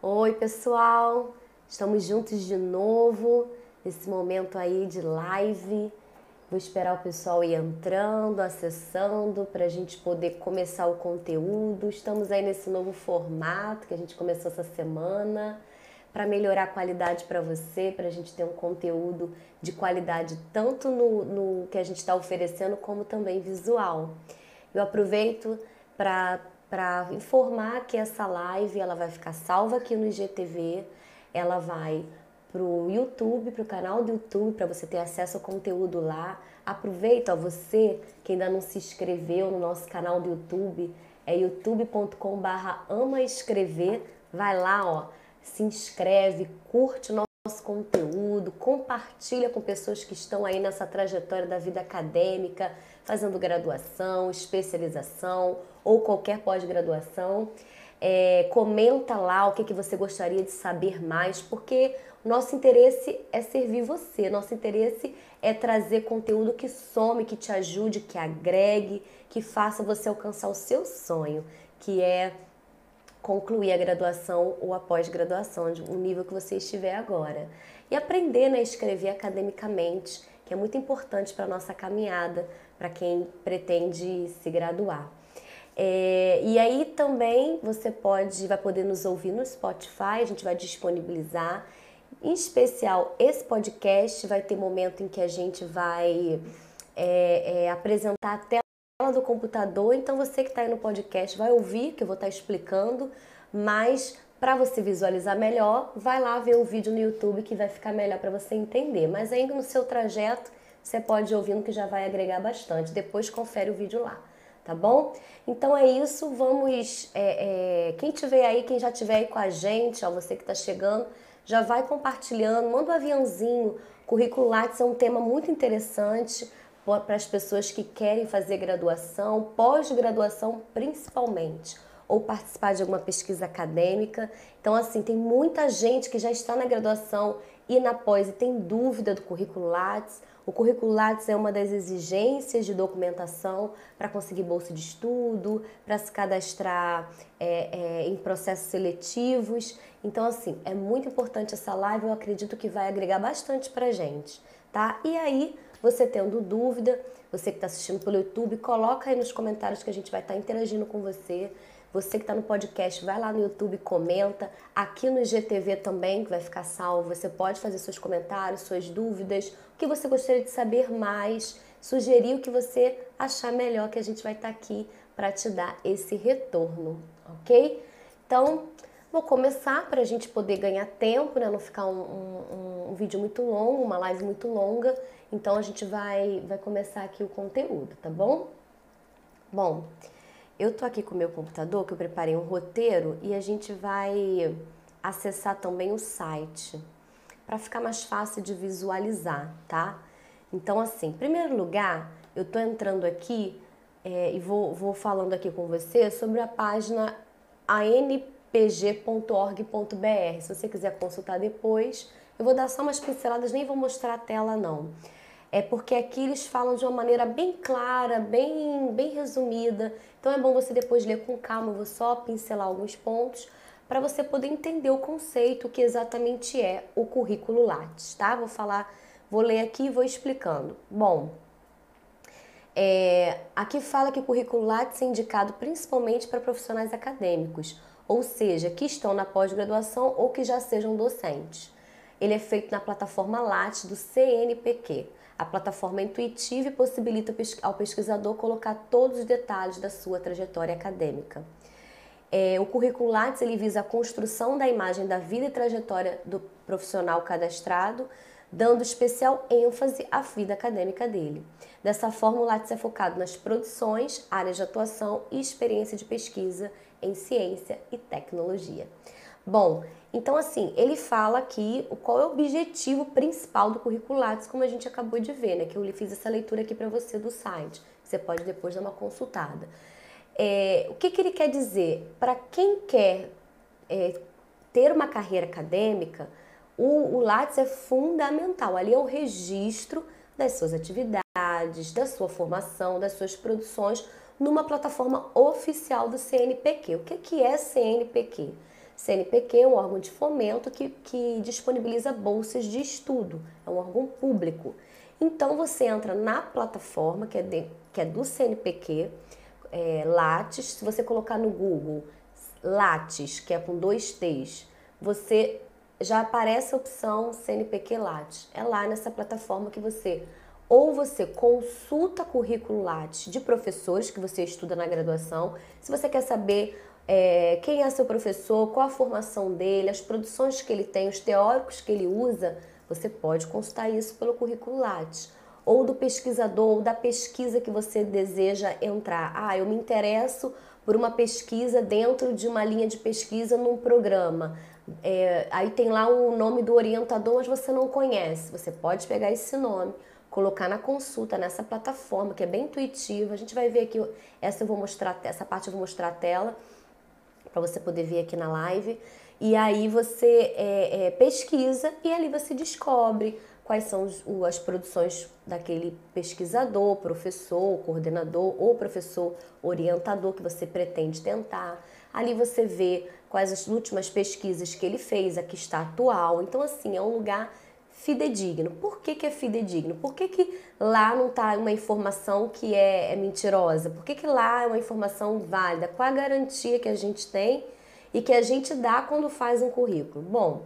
Oi, pessoal! Estamos juntos de novo nesse momento aí de live. Vou esperar o pessoal ir entrando, acessando para a gente poder começar o conteúdo. Estamos aí nesse novo formato que a gente começou essa semana para melhorar a qualidade para você, para a gente ter um conteúdo de qualidade tanto no, no que a gente está oferecendo como também visual. Eu aproveito para para informar que essa live ela vai ficar salva aqui no IGTV, ela vai para o YouTube, para o canal do YouTube, para você ter acesso ao conteúdo lá. Aproveita, ó, você que ainda não se inscreveu no nosso canal do YouTube, é youtube.com/barra ama escrever. Vai lá, ó, se inscreve, curte o nosso conteúdo, compartilha com pessoas que estão aí nessa trajetória da vida acadêmica, fazendo graduação, especialização ou qualquer pós-graduação. É, comenta lá o que, que você gostaria de saber mais, porque nosso interesse é servir você, nosso interesse é trazer conteúdo que some, que te ajude, que agregue, que faça você alcançar o seu sonho, que é concluir a graduação ou a pós-graduação, o nível que você estiver agora. E aprender né, a escrever academicamente, que é muito importante para a nossa caminhada, para quem pretende se graduar. É, e aí também você pode, vai poder nos ouvir no Spotify, a gente vai disponibilizar. Em especial, esse podcast vai ter momento em que a gente vai é, é, apresentar a tela do computador. Então você que está aí no podcast vai ouvir, que eu vou estar tá explicando, mas para você visualizar melhor, vai lá ver o vídeo no YouTube que vai ficar melhor para você entender. Mas ainda no seu trajeto, você pode ir ouvindo que já vai agregar bastante. Depois confere o vídeo lá tá bom? Então é isso, vamos. É, é, quem tiver aí, quem já tiver aí com a gente, ó, você que está chegando, já vai compartilhando, manda um aviãozinho. Currículo Lattes é um tema muito interessante para as pessoas que querem fazer graduação, pós-graduação principalmente, ou participar de alguma pesquisa acadêmica. Então, assim, tem muita gente que já está na graduação e na pós e tem dúvida do currículo Lattes o currículo Lattes é uma das exigências de documentação para conseguir bolsa de estudo, para se cadastrar é, é, em processos seletivos. Então, assim, é muito importante essa live, eu acredito que vai agregar bastante para gente, tá? E aí, você tendo dúvida, você que está assistindo pelo YouTube, coloca aí nos comentários que a gente vai estar tá interagindo com você. Você que está no podcast, vai lá no YouTube, comenta. Aqui no IGTV também, que vai ficar salvo, você pode fazer seus comentários, suas dúvidas, o que você gostaria de saber mais, sugerir o que você achar melhor, que a gente vai estar tá aqui para te dar esse retorno, ok? Então, vou começar para a gente poder ganhar tempo, né? Não ficar um, um, um vídeo muito longo, uma live muito longa. Então, a gente vai, vai começar aqui o conteúdo, tá bom? Bom, eu tô aqui com o meu computador, que eu preparei um roteiro e a gente vai acessar também o site para ficar mais fácil de visualizar, tá? Então, assim, em primeiro lugar, eu tô entrando aqui é, e vou, vou falando aqui com você sobre a página anpg.org.br. Se você quiser consultar depois, eu vou dar só umas pinceladas, nem vou mostrar a tela não é porque aqui eles falam de uma maneira bem clara, bem, bem resumida. Então é bom você depois ler com calma, eu vou só pincelar alguns pontos para você poder entender o conceito que exatamente é o currículo Lattes, tá? Vou falar, vou ler aqui e vou explicando. Bom, é, aqui fala que o currículo Lattes é indicado principalmente para profissionais acadêmicos, ou seja, que estão na pós-graduação ou que já sejam docentes. Ele é feito na plataforma Lattes do CNPq. A plataforma é intuitiva e possibilita ao pesquisador colocar todos os detalhes da sua trajetória acadêmica. É, o currículo Lattes ele visa a construção da imagem da vida e trajetória do profissional cadastrado, dando especial ênfase à vida acadêmica dele. Dessa forma, o Lattes é focado nas produções, áreas de atuação e experiência de pesquisa em ciência e tecnologia. Bom, então assim, ele fala aqui qual é o objetivo principal do currículo Lattes, como a gente acabou de ver, né? Que eu fiz essa leitura aqui para você do site. Você pode depois dar uma consultada. É, o que, que ele quer dizer? Para quem quer é, ter uma carreira acadêmica, o, o Lattes é fundamental. Ali é o registro das suas atividades, da sua formação, das suas produções numa plataforma oficial do CNPq. O que, que é CNPq? CNPq é um órgão de fomento que, que disponibiliza bolsas de estudo, é um órgão público. Então você entra na plataforma que é, de, que é do CNPq, é, Lattes, se você colocar no Google Lattes, que é com dois T's, você já aparece a opção CNPq Lattes. É lá nessa plataforma que você ou você consulta currículo Lattes de professores que você estuda na graduação, se você quer saber é, quem é seu professor, qual a formação dele, as produções que ele tem, os teóricos que ele usa, você pode consultar isso pelo currículo Lattes. Ou do pesquisador, ou da pesquisa que você deseja entrar. Ah, eu me interesso por uma pesquisa dentro de uma linha de pesquisa num programa. É, aí tem lá o nome do orientador, mas você não conhece. Você pode pegar esse nome, colocar na consulta nessa plataforma que é bem intuitiva. A gente vai ver aqui, essa eu vou mostrar, essa parte eu vou mostrar a tela para você poder ver aqui na live. E aí você é, é, pesquisa e ali você descobre quais são os, as produções daquele pesquisador, professor, coordenador ou professor orientador que você pretende tentar. Ali você vê quais as últimas pesquisas que ele fez, a que está atual. Então, assim, é um lugar fidedigno. Por que, que é fidedigno? Por que, que lá não está uma informação que é, é mentirosa? Por que, que lá é uma informação válida? Qual a garantia que a gente tem e que a gente dá quando faz um currículo? Bom,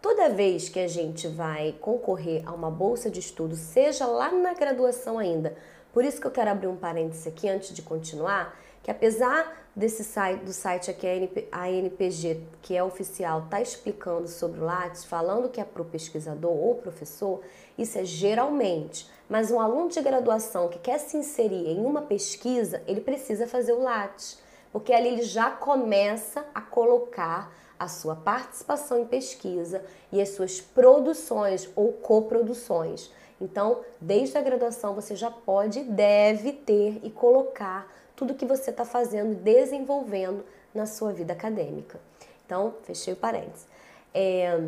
toda vez que a gente vai concorrer a uma bolsa de estudo, seja lá na graduação ainda, por isso que eu quero abrir um parêntese aqui antes de continuar, que apesar desse site, do site aqui, a ANPG, que é oficial, está explicando sobre o Lattes, falando que é para o pesquisador ou professor, isso é geralmente. Mas um aluno de graduação que quer se inserir em uma pesquisa, ele precisa fazer o Lattes, porque ali ele já começa a colocar a sua participação em pesquisa e as suas produções ou coproduções. Então, desde a graduação, você já pode deve ter e colocar tudo que você está fazendo, desenvolvendo na sua vida acadêmica. Então, fechei o parênteses. É,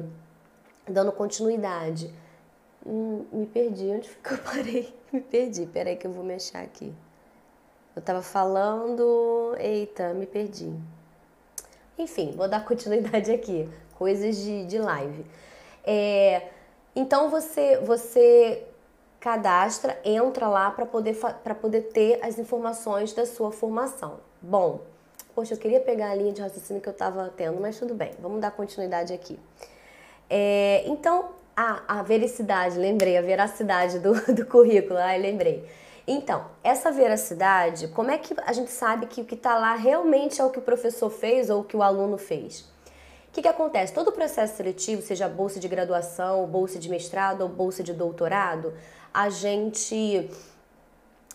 dando continuidade. Hum, me perdi, onde eu parei? Me perdi, peraí que eu vou mexer aqui. Eu estava falando. Eita, me perdi. Enfim, vou dar continuidade aqui. Coisas de, de live. É, então você, você cadastra, entra lá para poder, poder ter as informações da sua formação. Bom, poxa, eu queria pegar a linha de raciocínio que eu estava tendo, mas tudo bem, vamos dar continuidade aqui. É, então, a, vericidade, lembrei, a veracidade do, do currículo, ai, lembrei. Então, essa veracidade, como é que a gente sabe que o que está lá realmente é o que o professor fez ou o que o aluno fez? O que, que acontece? Todo o processo seletivo, seja bolsa de graduação, bolsa de mestrado ou bolsa de doutorado, a gente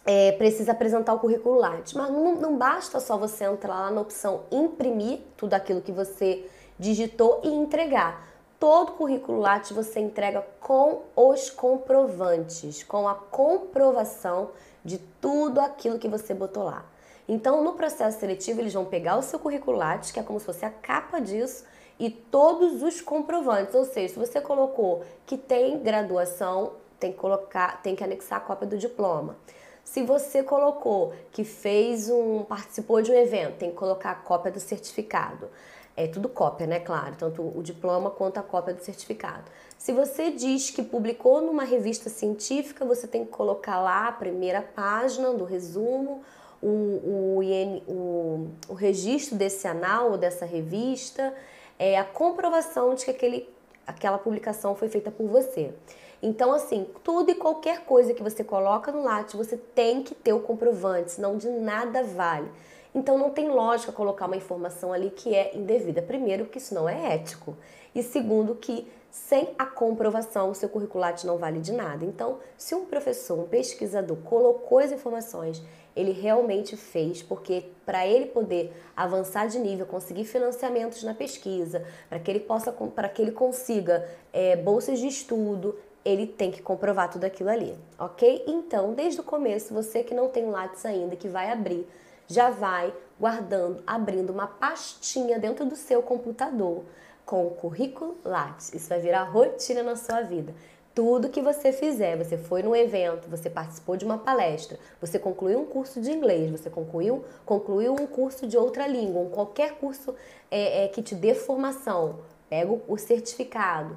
é, precisa apresentar o currículo Lattes. Mas não, não basta só você entrar lá na opção imprimir tudo aquilo que você digitou e entregar. Todo currículo Lattes você entrega com os comprovantes, com a comprovação de tudo aquilo que você botou lá. Então, no processo seletivo, eles vão pegar o seu currículo Lattes, que é como se fosse a capa disso, e todos os comprovantes. Ou seja, se você colocou que tem graduação, tem que colocar, tem que anexar a cópia do diploma. Se você colocou que fez um, participou de um evento, tem que colocar a cópia do certificado. É tudo cópia, né? Claro, tanto o diploma quanto a cópia do certificado. Se você diz que publicou numa revista científica, você tem que colocar lá a primeira página do resumo, o, o, o, o registro desse anal ou dessa revista, é a comprovação de que aquele, aquela publicação foi feita por você. Então, assim, tudo e qualquer coisa que você coloca no Lattes, você tem que ter o comprovante, senão de nada vale. Então, não tem lógica colocar uma informação ali que é indevida. Primeiro, que isso não é ético. E segundo, que sem a comprovação, o seu curriculate não vale de nada. Então, se um professor, um pesquisador colocou as informações, ele realmente fez, porque para ele poder avançar de nível, conseguir financiamentos na pesquisa, para que ele possa, para que ele consiga é, bolsas de estudo, ele tem que comprovar tudo aquilo ali, ok? Então, desde o começo, você que não tem Lattes ainda, que vai abrir, já vai guardando, abrindo uma pastinha dentro do seu computador com o currículo Lattes. Isso vai virar rotina na sua vida. Tudo que você fizer, você foi num evento, você participou de uma palestra, você concluiu um curso de inglês, você concluiu, concluiu um curso de outra língua, um qualquer curso é, é, que te dê formação, pega o certificado,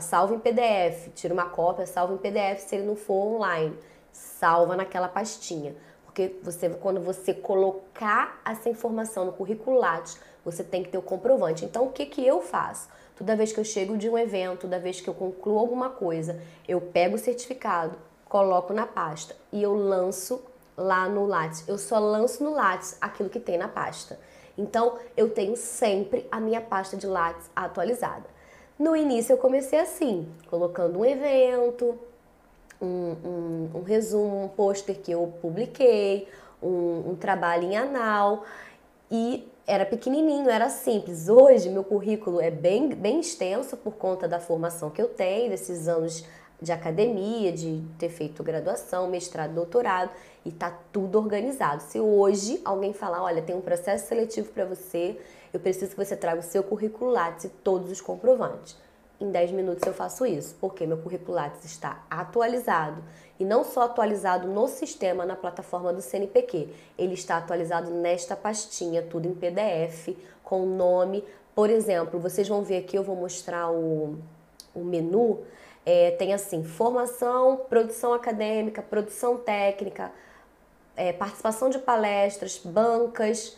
salva em PDF, tira uma cópia, salva em PDF se ele não for online, salva naquela pastinha. Porque você, quando você colocar essa informação no currículo Lattes, você tem que ter o comprovante. Então, o que, que eu faço? Toda vez que eu chego de um evento, toda vez que eu concluo alguma coisa, eu pego o certificado, coloco na pasta e eu lanço lá no Lattes. Eu só lanço no Lattes aquilo que tem na pasta. Então, eu tenho sempre a minha pasta de Lattes atualizada. No início, eu comecei assim, colocando um evento, um, um, um resumo, um pôster que eu publiquei, um, um trabalho em anal e era pequenininho, era simples. Hoje meu currículo é bem, bem extenso por conta da formação que eu tenho, desses anos de academia, de ter feito graduação, mestrado, doutorado e tá tudo organizado. Se hoje alguém falar, olha, tem um processo seletivo para você, eu preciso que você traga o seu currículo Lattes e todos os comprovantes. Em 10 minutos eu faço isso, porque meu currículo Lattes está atualizado e não só atualizado no sistema, na plataforma do CNPq, ele está atualizado nesta pastinha, tudo em PDF, com nome. Por exemplo, vocês vão ver aqui, eu vou mostrar o, o menu. É, tem assim: formação, produção acadêmica, produção técnica, é, participação de palestras, bancas,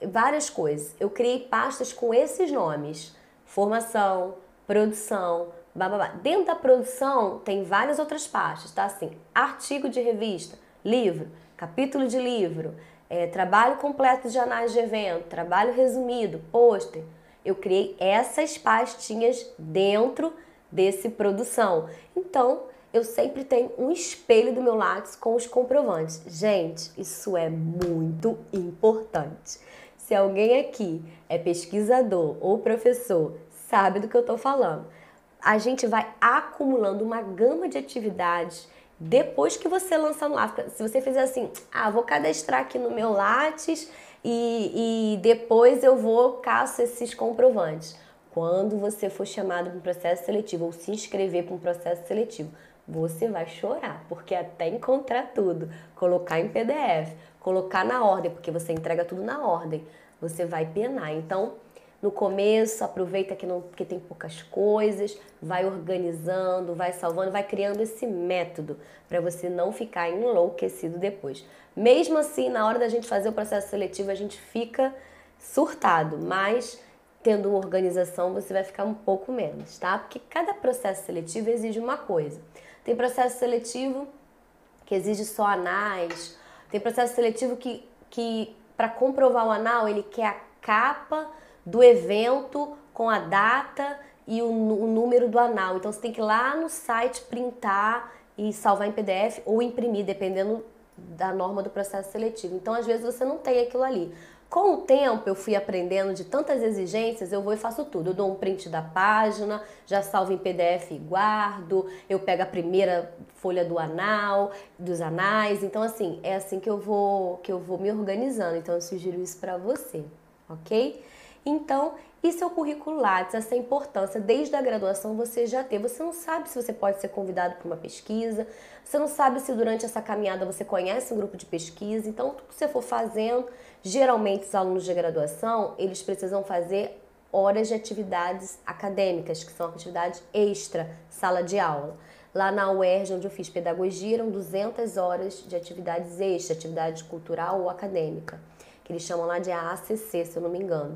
várias coisas. Eu criei pastas com esses nomes: formação, produção, bababá. Dentro da produção tem várias outras pastas, tá? Assim, artigo de revista, livro, capítulo de livro, é, trabalho completo de análise de evento, trabalho resumido, pôster. Eu criei essas pastinhas dentro desse produção. Então, eu sempre tenho um espelho do meu lápis com os comprovantes. Gente, isso é muito importante. Se alguém aqui é pesquisador ou professor, sabe do que eu estou falando a gente vai acumulando uma gama de atividades depois que você lança no Lattes. Se você fizer assim, ah, vou cadastrar aqui no meu Lattes e, e depois eu vou caço esses comprovantes. Quando você for chamado para um processo seletivo ou se inscrever para um processo seletivo, você vai chorar, porque até encontrar tudo, colocar em PDF, colocar na ordem, porque você entrega tudo na ordem, você vai penar. Então, no começo, aproveita que, não, que tem poucas coisas, vai organizando, vai salvando, vai criando esse método para você não ficar enlouquecido depois. Mesmo assim, na hora da gente fazer o processo seletivo, a gente fica surtado, mas tendo organização você vai ficar um pouco menos, tá? Porque cada processo seletivo exige uma coisa. Tem processo seletivo que exige só anais, tem processo seletivo que, que para comprovar o anal, ele quer a capa do evento com a data e o, o, número do anal. Então você tem que ir lá no site printar e salvar em PDF ou imprimir, dependendo da norma do processo seletivo. Então às vezes você não tem aquilo ali. Com o tempo eu fui aprendendo de tantas exigências, eu vou e faço tudo. Eu dou um print da página, já salvo em PDF e guardo, eu pego a primeira folha do anal, dos anais. Então assim, é assim que eu vou que eu vou me organizando. Então eu sugiro isso para você, OK? Então, é o currículo Lattes, essa importância. Desde a graduação você já tem. Você não sabe se você pode ser convidado para uma pesquisa, você não sabe se durante essa caminhada você conhece um grupo de pesquisa. Então, tudo que você for fazendo, geralmente os alunos de graduação, eles precisam fazer horas de atividades acadêmicas, que são atividades extra, sala de aula. Lá na UERJ, onde eu fiz pedagogia, eram 200 horas de atividades extra, atividade cultural ou acadêmica, que eles chamam lá de AACC, se eu não me engano.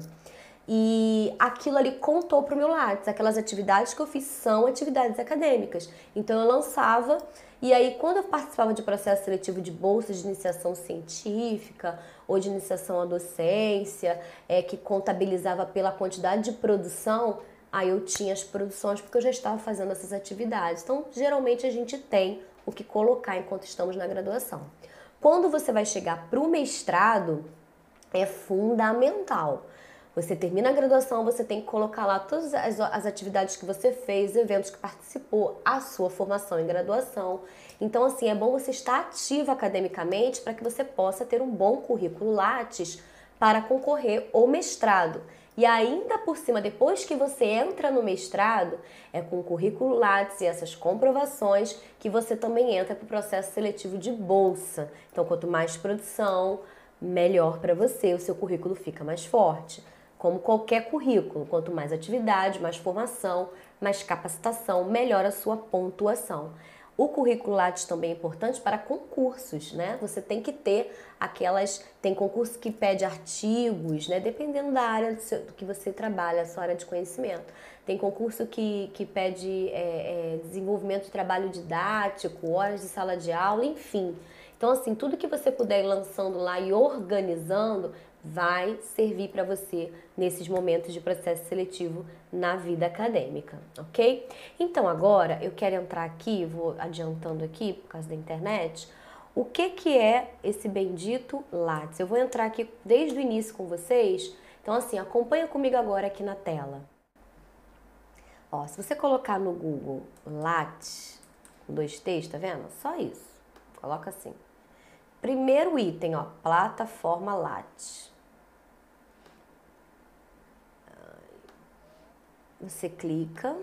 E aquilo ali contou para o meu Lattes. Aquelas atividades que eu fiz são atividades acadêmicas. Então eu lançava, e aí quando eu participava de processo seletivo de bolsa de iniciação científica ou de iniciação à docência, é, que contabilizava pela quantidade de produção, aí eu tinha as produções porque eu já estava fazendo essas atividades. Então geralmente a gente tem o que colocar enquanto estamos na graduação. Quando você vai chegar para o mestrado, é fundamental você termina a graduação, você tem que colocar lá todas as, as atividades que você fez, eventos que participou, a sua formação em graduação. Então, assim, é bom você estar ativo academicamente para que você possa ter um bom currículo Lattes para concorrer ao mestrado. E ainda por cima, depois que você entra no mestrado, é com o currículo Lattes e essas comprovações que você também entra para o processo seletivo de bolsa. Então, quanto mais produção, melhor para você, o seu currículo fica mais forte. Como qualquer currículo, quanto mais atividade, mais formação, mais capacitação, melhor a sua pontuação. O currículo Lattes também é importante para concursos, né? Você tem que ter aquelas. Tem concurso que pede artigos, né? Dependendo da área do, seu, do que você trabalha, a sua área de conhecimento. Tem concurso que, que pede é, é, desenvolvimento de trabalho didático, horas de sala de aula, enfim. Então, assim, tudo que você puder ir lançando lá e organizando vai servir para você nesses momentos de processo seletivo na vida acadêmica, ok? Então agora eu quero entrar aqui, vou adiantando aqui por causa da internet, o que que é esse bendito Lattes? Eu vou entrar aqui desde o início com vocês, então assim, acompanha comigo agora aqui na tela. Ó, se você colocar no Google Lattes, com dois T's, tá vendo? Só isso, coloca assim. Primeiro item, ó, plataforma Lattes. Você clica.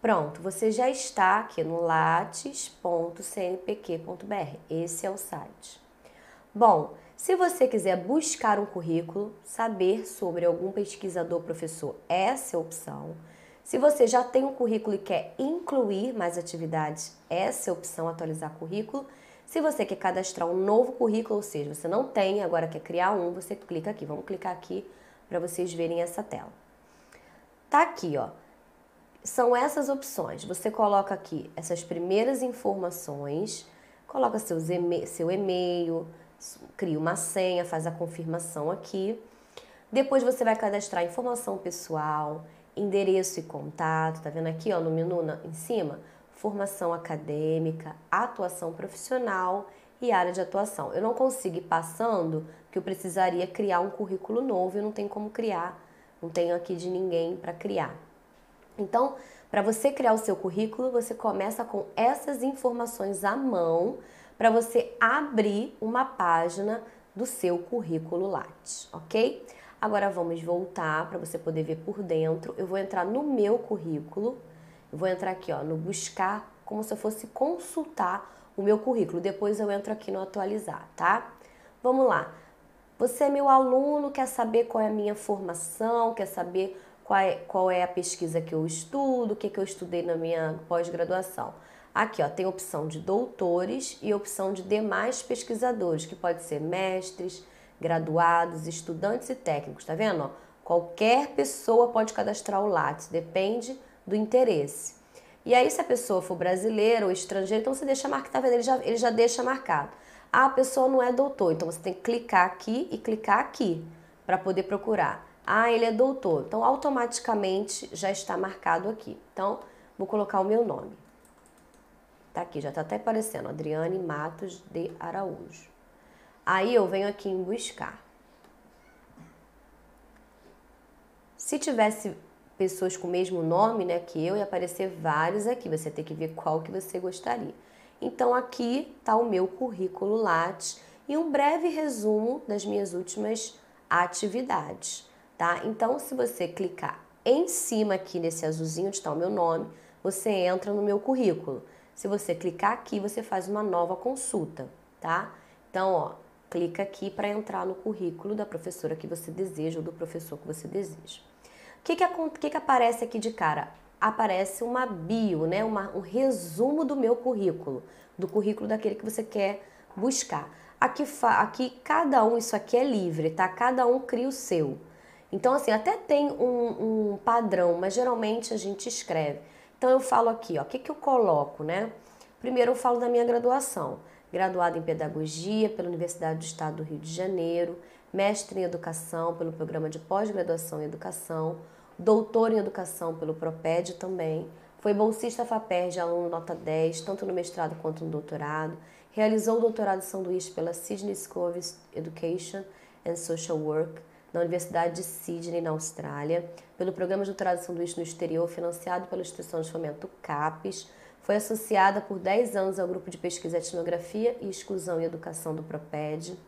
Pronto, você já está aqui no lattes.cnpq.br. Esse é o site. Bom, se você quiser buscar um currículo, saber sobre algum pesquisador professor, essa é a opção. Se você já tem um currículo e quer incluir mais atividades, essa é a opção atualizar currículo. Se você quer cadastrar um novo currículo, ou seja, você não tem, agora quer criar um, você clica aqui. Vamos clicar aqui para vocês verem essa tela. Tá aqui, ó. São essas opções. Você coloca aqui essas primeiras informações, coloca seus seu e-mail, cria uma senha, faz a confirmação aqui. Depois você vai cadastrar informação pessoal, endereço e contato, tá vendo aqui, ó, no menu na, em cima? Formação acadêmica, atuação profissional e área de atuação. Eu não consigo ir passando, que eu precisaria criar um currículo novo e não tem como criar não tenho aqui de ninguém para criar. Então, para você criar o seu currículo, você começa com essas informações à mão para você abrir uma página do seu currículo Lattes, ok? Agora vamos voltar para você poder ver por dentro. Eu vou entrar no meu currículo, eu vou entrar aqui ó, no buscar, como se eu fosse consultar o meu currículo. Depois eu entro aqui no atualizar, tá? Vamos lá. Você é meu aluno, quer saber qual é a minha formação, quer saber qual é, qual é a pesquisa que eu estudo, o que, que eu estudei na minha pós-graduação. Aqui ó, tem opção de doutores e opção de demais pesquisadores, que pode ser mestres, graduados, estudantes e técnicos, tá vendo? Ó, qualquer pessoa pode cadastrar o Lattes, depende do interesse. E aí, se a pessoa for brasileira ou estrangeira, então você deixa marcado, tá vendo? Ele já, ele já deixa marcado. Ah, a pessoa não é doutor, então você tem que clicar aqui e clicar aqui para poder procurar. Ah, ele é doutor, então automaticamente já está marcado aqui. Então, vou colocar o meu nome. Tá aqui, já está até aparecendo, Adriane Matos de Araújo. Aí eu venho aqui em buscar. Se tivesse pessoas com o mesmo nome, né, que eu, ia aparecer vários aqui. Você tem que ver qual que você gostaria. Então aqui está o meu currículo Lattes e um breve resumo das minhas últimas atividades, tá? Então se você clicar em cima aqui nesse azulzinho onde está o meu nome, você entra no meu currículo. Se você clicar aqui, você faz uma nova consulta, tá? Então, ó, clica aqui para entrar no currículo da professora que você deseja ou do professor que você deseja. O que, que, que, que aparece aqui de cara? Aparece uma bio, né? Uma, um resumo do meu currículo, do currículo daquele que você quer buscar. Aqui, aqui cada um, isso aqui é livre, tá? Cada um cria o seu. Então, assim, até tem um, um padrão, mas geralmente a gente escreve. Então, eu falo aqui, ó, o que, que eu coloco, né? Primeiro, eu falo da minha graduação. Graduada em Pedagogia pela Universidade do Estado do Rio de Janeiro, mestre em Educação pelo Programa de Pós-Graduação em Educação, doutor em educação pelo Proped também, foi bolsista FAPERJ, aluno nota 10, tanto no mestrado quanto no doutorado, realizou o doutorado em sanduíche pela Sydney School of Education and Social Work, na Universidade de Sydney, na Austrália, pelo programa de doutorado de sanduíche no exterior, financiado pela instituição de fomento CAPES, foi associada por 10 anos ao grupo de pesquisa Etnografia e Exclusão e Educação do PROPED,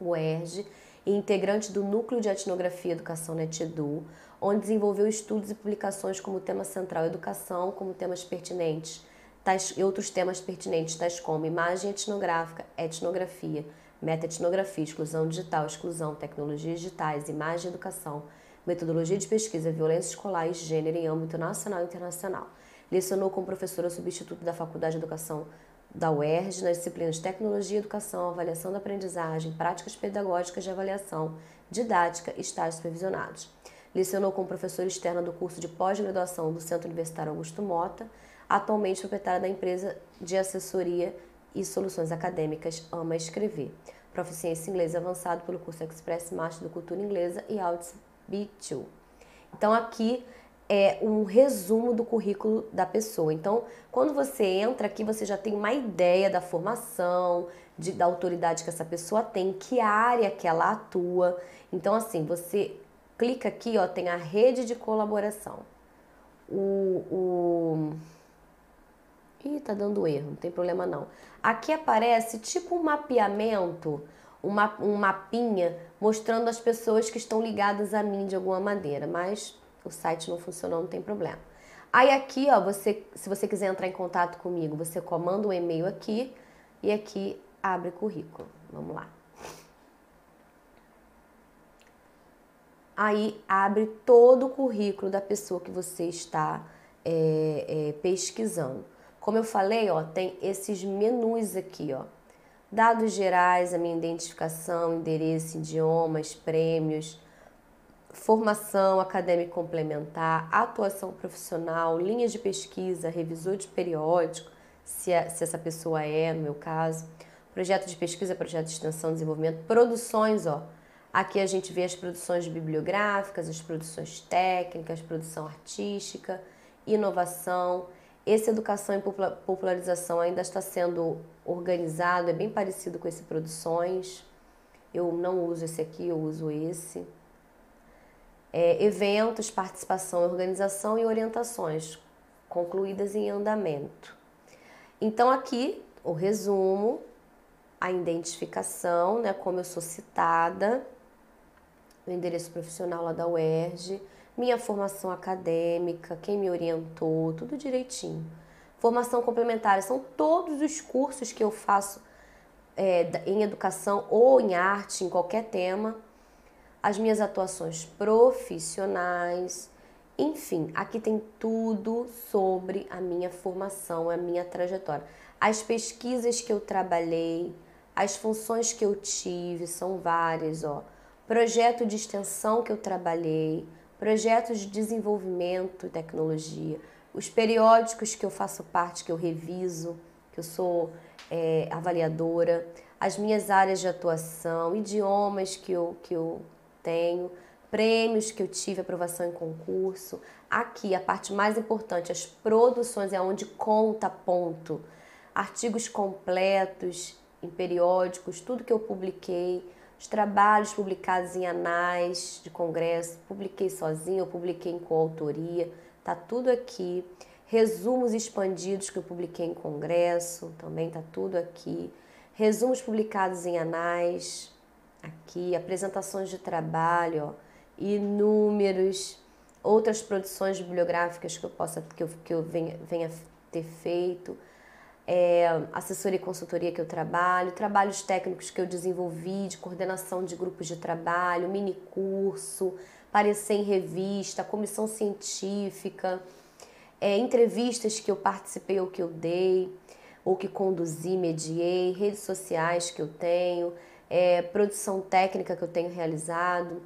UERJ e integrante do Núcleo de Etnografia e Educação NetEdu, onde desenvolveu estudos e publicações como tema central educação, como temas pertinentes, tais, e outros temas pertinentes, tais como imagem etnográfica, etnografia, meta-etnografia, exclusão digital, exclusão, tecnologias digitais, imagem e educação, metodologia de pesquisa, violência escolar e gênero em âmbito nacional e internacional. Lecionou como professora substituta da Faculdade de Educação da UERJ nas disciplinas Tecnologia Educação, Avaliação da Aprendizagem, Práticas Pedagógicas de Avaliação, Didática e Estágios Supervisionados. Lecionou como professora externa do curso de pós-graduação do Centro Universitário Augusto Mota, atualmente proprietária da empresa de assessoria e soluções acadêmicas Ama Escrever. Proficiência em inglês avançado pelo curso Express Master do Cultura Inglesa e Alts B2. Então aqui é um resumo do currículo da pessoa. Então, quando você entra aqui, você já tem uma ideia da formação, de, da autoridade que essa pessoa tem, que área que ela atua. Então, assim, você clica aqui, ó, tem a rede de colaboração. O, o... Ih, tá dando erro, não tem problema não. Aqui aparece tipo um mapeamento, uma, um mapinha mostrando as pessoas que estão ligadas a mim de alguma maneira, mas o site não funcionou, não tem problema. Aí aqui, ó, você, se você quiser entrar em contato comigo, você comanda um e-mail aqui e aqui abre currículo. Vamos lá. Aí abre todo o currículo da pessoa que você está é, é, pesquisando. Como eu falei, ó, tem esses menus aqui, ó. Dados gerais, a minha identificação, endereço, idiomas, prêmios, formação acadêmica complementar, atuação profissional, linhas de pesquisa, revisor de periódico, se, é, se essa pessoa é, no meu caso, projeto de pesquisa, projeto de extensão, desenvolvimento, produções, ó. Aqui a gente vê as produções bibliográficas, as produções técnicas, produção artística, inovação. Esse educação e popularização ainda está sendo organizado, é bem parecido com esse produções. Eu não uso esse aqui, eu uso esse é, eventos, participação, organização e orientações concluídas em andamento. Então aqui o resumo, a identificação, né, como eu sou citada, o endereço profissional lá da UERJ, minha formação acadêmica, quem me orientou, tudo direitinho. Formação complementar são todos os cursos que eu faço é, em educação ou em arte, em qualquer tema as minhas atuações profissionais, enfim, aqui tem tudo sobre a minha formação, a minha trajetória. As pesquisas que eu trabalhei, as funções que eu tive, são várias, ó. Projeto de extensão que eu trabalhei, projetos de desenvolvimento e tecnologia, os periódicos que eu faço parte, que eu reviso, que eu sou é, avaliadora, as minhas áreas de atuação, idiomas que eu, que eu tenho, prêmios que eu tive, aprovação em concurso. Aqui, a parte mais importante, as produções, é onde conta ponto. Artigos completos em periódicos, tudo que eu publiquei, os trabalhos publicados em anais de congresso, publiquei sozinho, eu publiquei em coautoria, tá tudo aqui. Resumos expandidos que eu publiquei em congresso, também tá tudo aqui. Resumos publicados em anais, aqui, apresentações de trabalho, ó, inúmeros, outras produções bibliográficas que eu possa que eu, que eu venha, venha ter feito, é, assessoria e consultoria que eu trabalho, trabalhos técnicos que eu desenvolvi de coordenação de grupos de trabalho, mini curso, aparecer em revista, comissão científica, é, entrevistas que eu participei ou que eu dei, ou que conduzi, mediei, redes sociais que eu tenho, é, produção técnica que eu tenho realizado.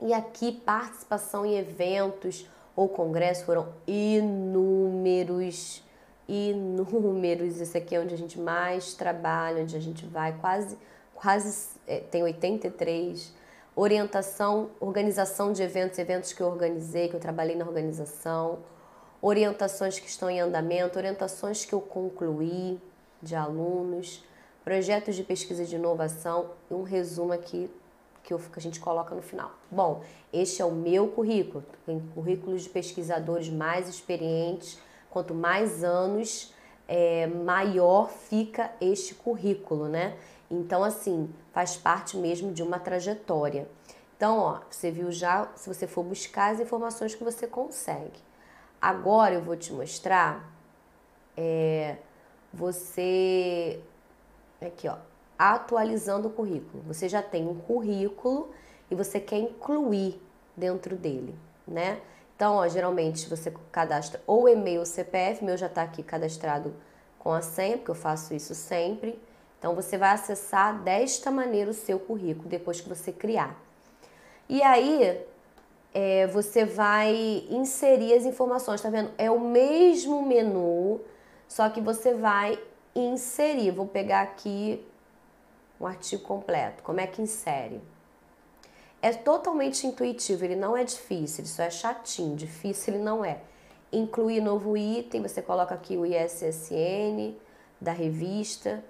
E aqui, participação em eventos ou congressos foram inúmeros, inúmeros. Esse aqui é onde a gente mais trabalha, onde a gente vai, quase, quase é, tem 83. Orientação, organização de eventos, eventos que eu organizei, que eu trabalhei na organização. Orientações que estão em andamento, orientações que eu concluí de alunos projetos de pesquisa de inovação e um resumo aqui que, eu, que a gente coloca no final. Bom, este é o meu currículo, tem currículos de pesquisadores mais experientes, quanto mais anos, é, maior fica este currículo, né? Então, assim, faz parte mesmo de uma trajetória. Então, ó, você viu já, se você for buscar as informações que você consegue. Agora eu vou te mostrar é, você aqui, ó, atualizando o currículo. Você já tem um currículo e você quer incluir dentro dele, né? Então, ó, geralmente você cadastra ou e-mail ou CPF, meu já está aqui cadastrado com a senha, porque eu faço isso sempre. Então, você vai acessar desta maneira o seu currículo depois que você criar. E aí, é, você vai inserir as informações, tá vendo? É o mesmo menu, só que você vai inserir. Vou pegar aqui um artigo completo. Como é que insere? É totalmente intuitivo, ele não é difícil, ele só é chatinho, difícil ele não é. Incluir novo item, você coloca aqui o ISSN da revista,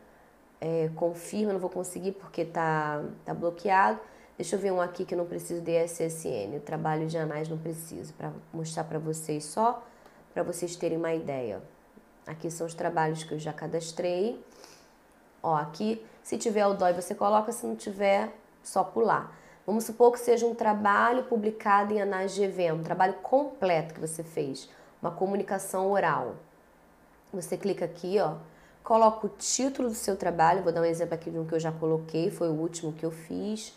é, confirma, não vou conseguir porque tá, tá bloqueado. Deixa eu ver um aqui que eu não preciso de ISSN, trabalho de anais não preciso, para mostrar para vocês só, para vocês terem uma ideia. Aqui são os trabalhos que eu já cadastrei. Ó, aqui, se tiver o DOI você coloca, se não tiver, só pular. Vamos supor que seja um trabalho publicado em Anais de Evento, um trabalho completo que você fez, uma comunicação oral. Você clica aqui, ó, coloca o título do seu trabalho, vou dar um exemplo aqui de um que eu já coloquei, foi o último que eu fiz,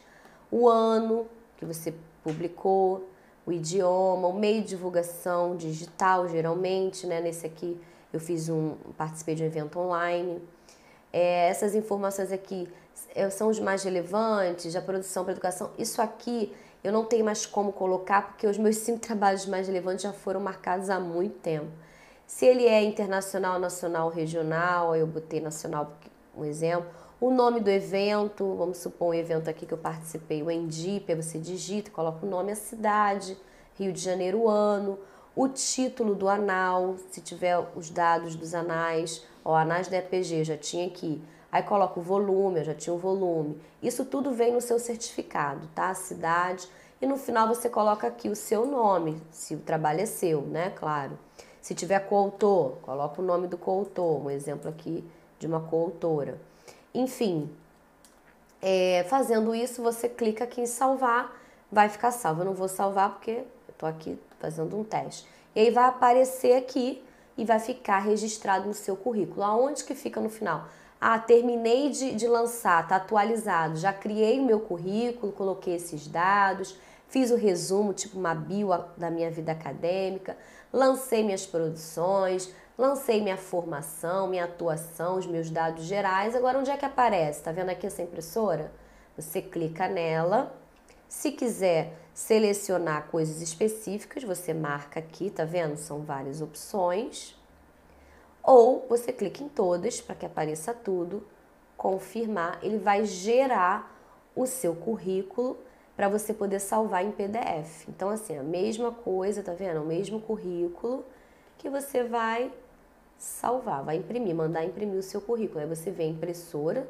o ano que você publicou, o idioma, o meio de divulgação digital, geralmente, né? Nesse aqui eu fiz um, participei de um evento online. É, essas informações aqui é, são os mais relevantes, a produção para educação. Isso aqui eu não tenho mais como colocar porque os meus cinco trabalhos mais relevantes já foram marcados há muito tempo. Se ele é internacional, nacional, regional, eu botei nacional um exemplo. O nome do evento, vamos supor um evento aqui que eu participei, o Endip, você digita, coloca o nome, a cidade, Rio de Janeiro, ano, o título do anal, se tiver os dados dos anais, ó, anais da EPG, já tinha aqui Aí coloca o volume, eu já tinha o volume. Isso tudo vem no seu certificado, tá? A cidade. E no final você coloca aqui o seu nome, se o trabalho é seu, né? Claro. Se tiver coautor, coloca o nome do coautor, um exemplo aqui de uma coautora. Enfim, é, fazendo isso, você clica aqui em salvar, vai ficar salvo. Eu não vou salvar porque eu tô aqui fazendo um teste. E aí vai aparecer aqui e vai ficar registrado no seu currículo. Aonde que fica no final? Ah, terminei de, de lançar, está atualizado. Já criei o meu currículo, coloquei esses dados, fiz o resumo, tipo uma bio da minha vida acadêmica, lancei minhas produções, lancei minha formação, minha atuação, os meus dados gerais. Agora, onde é que aparece? Tá vendo aqui essa impressora? Você clica nela. Se quiser selecionar coisas específicas, você marca aqui, tá vendo? São várias opções ou você clica em todas para que apareça tudo, confirmar, ele vai gerar o seu currículo para você poder salvar em PDF. Então, assim, a mesma coisa, tá vendo? O mesmo currículo que você vai salvar, vai imprimir, mandar imprimir o seu currículo. Aí você vê a impressora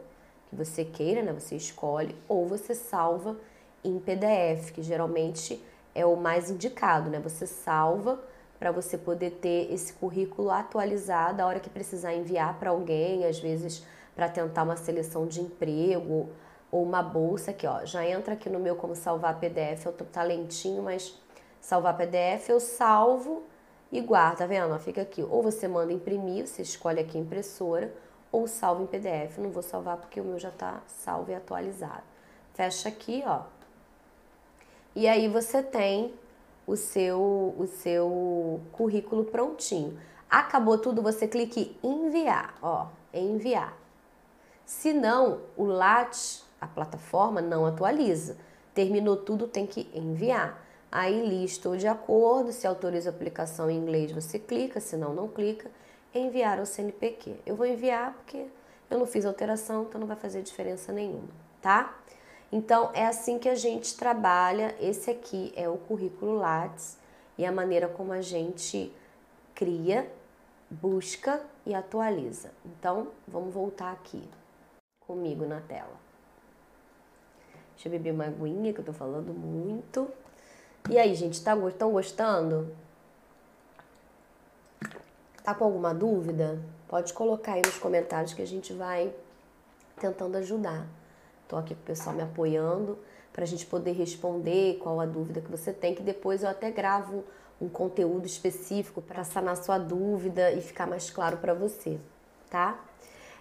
que você queira, né? Você escolhe, ou você salva em PDF, que geralmente é o mais indicado, né? Você salva para você poder ter esse currículo atualizado a hora que precisar enviar para alguém, às vezes para tentar uma seleção de emprego ou uma bolsa aqui, ó. Já entra aqui no meu como salvar PDF, eu tô talentinho, mas salvar PDF eu salvo e guarda, tá vendo? Fica aqui. Ou você manda imprimir, você escolhe aqui impressora, ou salva em PDF. Não vou salvar porque o meu já tá salvo e atualizado. Fecha aqui, ó. E aí você tem o seu, o seu currículo prontinho. Acabou tudo, você clique em enviar, ó, enviar. Se não, o LAT, a plataforma, não atualiza. Terminou tudo, tem que enviar. Aí listou de acordo, se autoriza a aplicação em inglês, você clica, se não, não clica. Enviar ao CNPq. Eu vou enviar porque eu não fiz alteração, então não vai fazer diferença nenhuma, tá? Então, é assim que a gente trabalha. Esse aqui é o currículo Lattes e a maneira como a gente cria, busca e atualiza. Então, vamos voltar aqui comigo na tela. Deixa eu beber uma aguinha que eu tô falando muito. E aí, gente, tá, estão gostando? Tá com alguma dúvida? Pode colocar aí nos comentários que a gente vai tentando ajudar. Estou aqui com o pessoal me apoiando para a gente poder responder qual a dúvida que você tem, que depois eu até gravo um conteúdo específico para sanar sua dúvida e ficar mais claro para você, tá?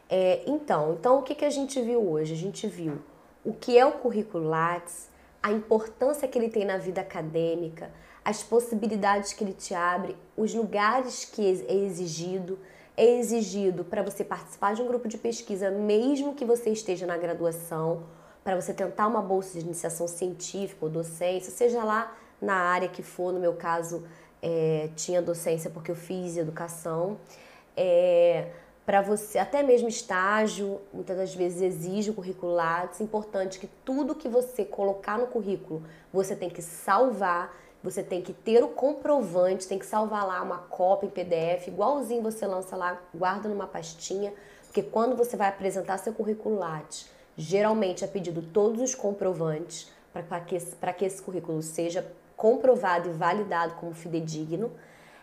É, então, então o que, que a gente viu hoje? A gente viu o que é o currículo Lattes, a importância que ele tem na vida acadêmica, as possibilidades que ele te abre, os lugares que é exigido. É exigido para você participar de um grupo de pesquisa, mesmo que você esteja na graduação, para você tentar uma bolsa de iniciação científica ou docência, seja lá na área que for, no meu caso, é, tinha docência porque eu fiz educação. É, para você, até mesmo estágio, muitas das vezes exige o currículo Lattes. É importante que tudo que você colocar no currículo, você tem que salvar, você tem que ter o comprovante, tem que salvar lá uma cópia em PDF, igualzinho você lança lá, guarda numa pastinha, porque quando você vai apresentar seu currículo Lattes, geralmente é pedido todos os comprovantes para que, que esse currículo seja comprovado e validado como fidedigno.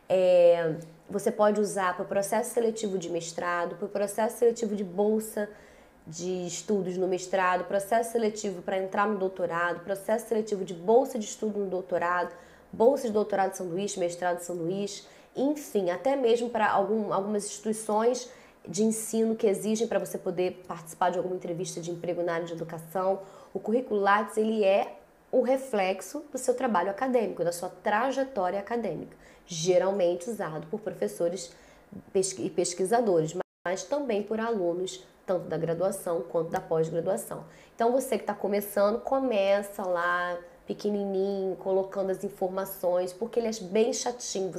É, você pode usar para o processo seletivo de mestrado, para o processo seletivo de bolsa de estudos no mestrado, processo seletivo para entrar no doutorado, processo seletivo de bolsa de estudo no doutorado, bolsa de doutorado de sanduíche, mestrado de sanduíche, enfim, até mesmo para algum, algumas instituições de ensino que exigem para você poder participar de alguma entrevista de emprego na área de educação. O currículo Lattes ele é o reflexo do seu trabalho acadêmico, da sua trajetória acadêmica, geralmente usado por professores e pesquisadores, mas também por alunos, tanto da graduação quanto da pós-graduação. Então, você que está começando, começa lá pequenininho, colocando as informações, porque ele é bem chatinho.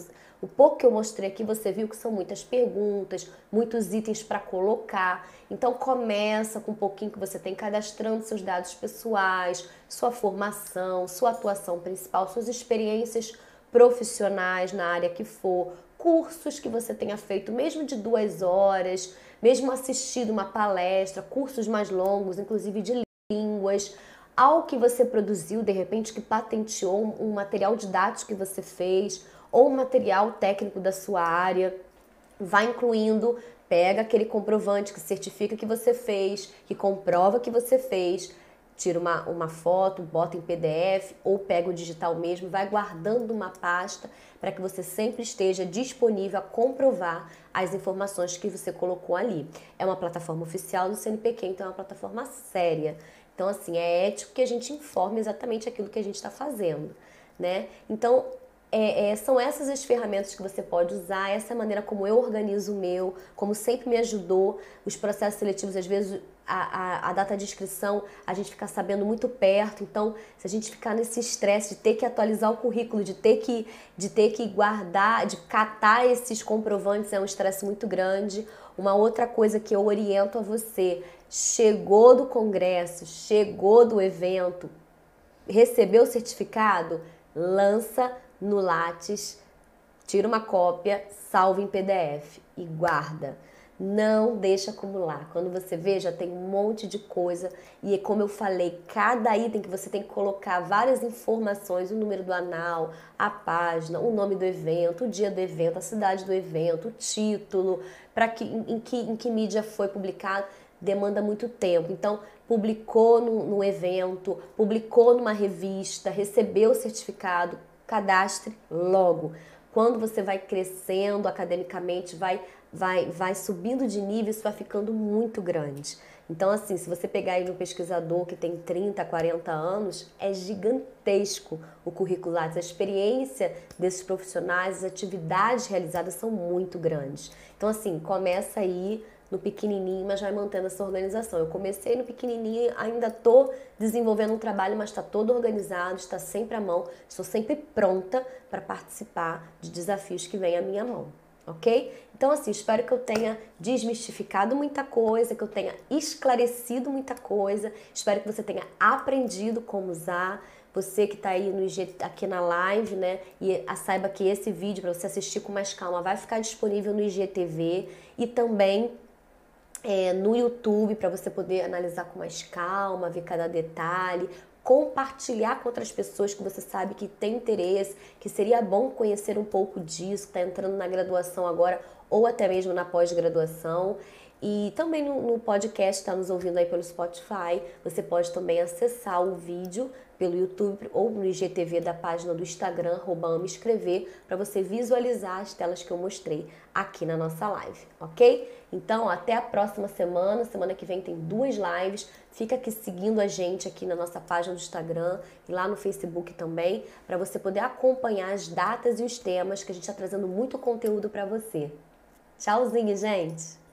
O pouco que eu mostrei aqui, você viu que são muitas perguntas, muitos itens para colocar. Então começa com um pouquinho que você tem cadastrando seus dados pessoais, sua formação, sua atuação principal, suas experiências profissionais na área que for, cursos que você tenha feito, mesmo de duas horas, mesmo assistido uma palestra, cursos mais longos, inclusive de línguas, algo que você produziu, de repente que patenteou um material didático que você fez, ou material técnico da sua área. Vai incluindo, pega aquele comprovante que certifica que você fez, que comprova que você fez, tira uma, uma foto, bota em PDF ou pega o digital mesmo, vai guardando uma pasta para que você sempre esteja disponível a comprovar as informações que você colocou ali. É uma plataforma oficial do CNPq, então é uma plataforma séria. Então, assim, é ético que a gente informe exatamente aquilo que a gente está fazendo, né? Então, é, é, são essas as ferramentas que você pode usar, essa é a maneira como eu organizo o meu, como sempre me ajudou. Os processos seletivos, às vezes, a, a, a, data de inscrição a gente fica sabendo muito perto, então se a gente ficar nesse estresse de ter que atualizar o currículo, de ter que, de ter que guardar, de catar esses comprovantes, é um estresse muito grande. Uma outra coisa que eu oriento a você: chegou do congresso, chegou do evento, recebeu o certificado, lança no Lattes, tira uma cópia, salva em PDF e guarda. Não deixa acumular. Quando você vê, já tem um monte de coisa. E é como eu falei, cada item que você tem que colocar várias informações, o número do anal, a página, o nome do evento, o dia do evento, a cidade do evento, o título, para que em, que em que mídia foi publicado, demanda muito tempo. Então, publicou no evento, publicou numa revista, recebeu o certificado, cadastre logo. Quando você vai crescendo academicamente, vai, vai, vai subindo de nível, isso vai ficando muito grande. Então, assim, se você pegar aí um pesquisador que tem 30, 40 anos, é gigantesco o currículo. A experiência desses profissionais, as atividades realizadas são muito grandes. Então, assim, começa aí no pequenininho, mas vai mantendo essa organização. Eu comecei no pequenininho, ainda estou desenvolvendo um trabalho, mas está todo organizado, está sempre à mão, estou sempre pronta para participar de desafios que vêm à minha mão, ok? Então, assim, espero que eu tenha desmistificado muita coisa, que eu tenha esclarecido muita coisa, espero que você tenha aprendido como usar. Você que está aí no IG, aqui na live, né? E a, saiba que esse vídeo, para você assistir com mais calma, vai ficar disponível no IGTV e também é, no YouTube para você poder analisar com mais calma, ver cada detalhe, compartilhar com outras pessoas que você sabe que tem interesse, que seria bom conhecer um pouco disso, está entrando na graduação agora ou até mesmo na pós-graduação. E também no, no podcast, está nos ouvindo aí pelo Spotify, você pode também acessar o vídeo pelo YouTube ou no IGTV da página do Instagram, arroba escrever, para você visualizar as telas que eu mostrei aqui na nossa live, ok? Então, até a próxima semana. Semana que vem tem duas lives. Fica aqui seguindo a gente aqui na nossa página do Instagram e lá no Facebook também, para você poder acompanhar as datas e os temas que a gente está trazendo muito conteúdo para você. Tchauzinho, gente!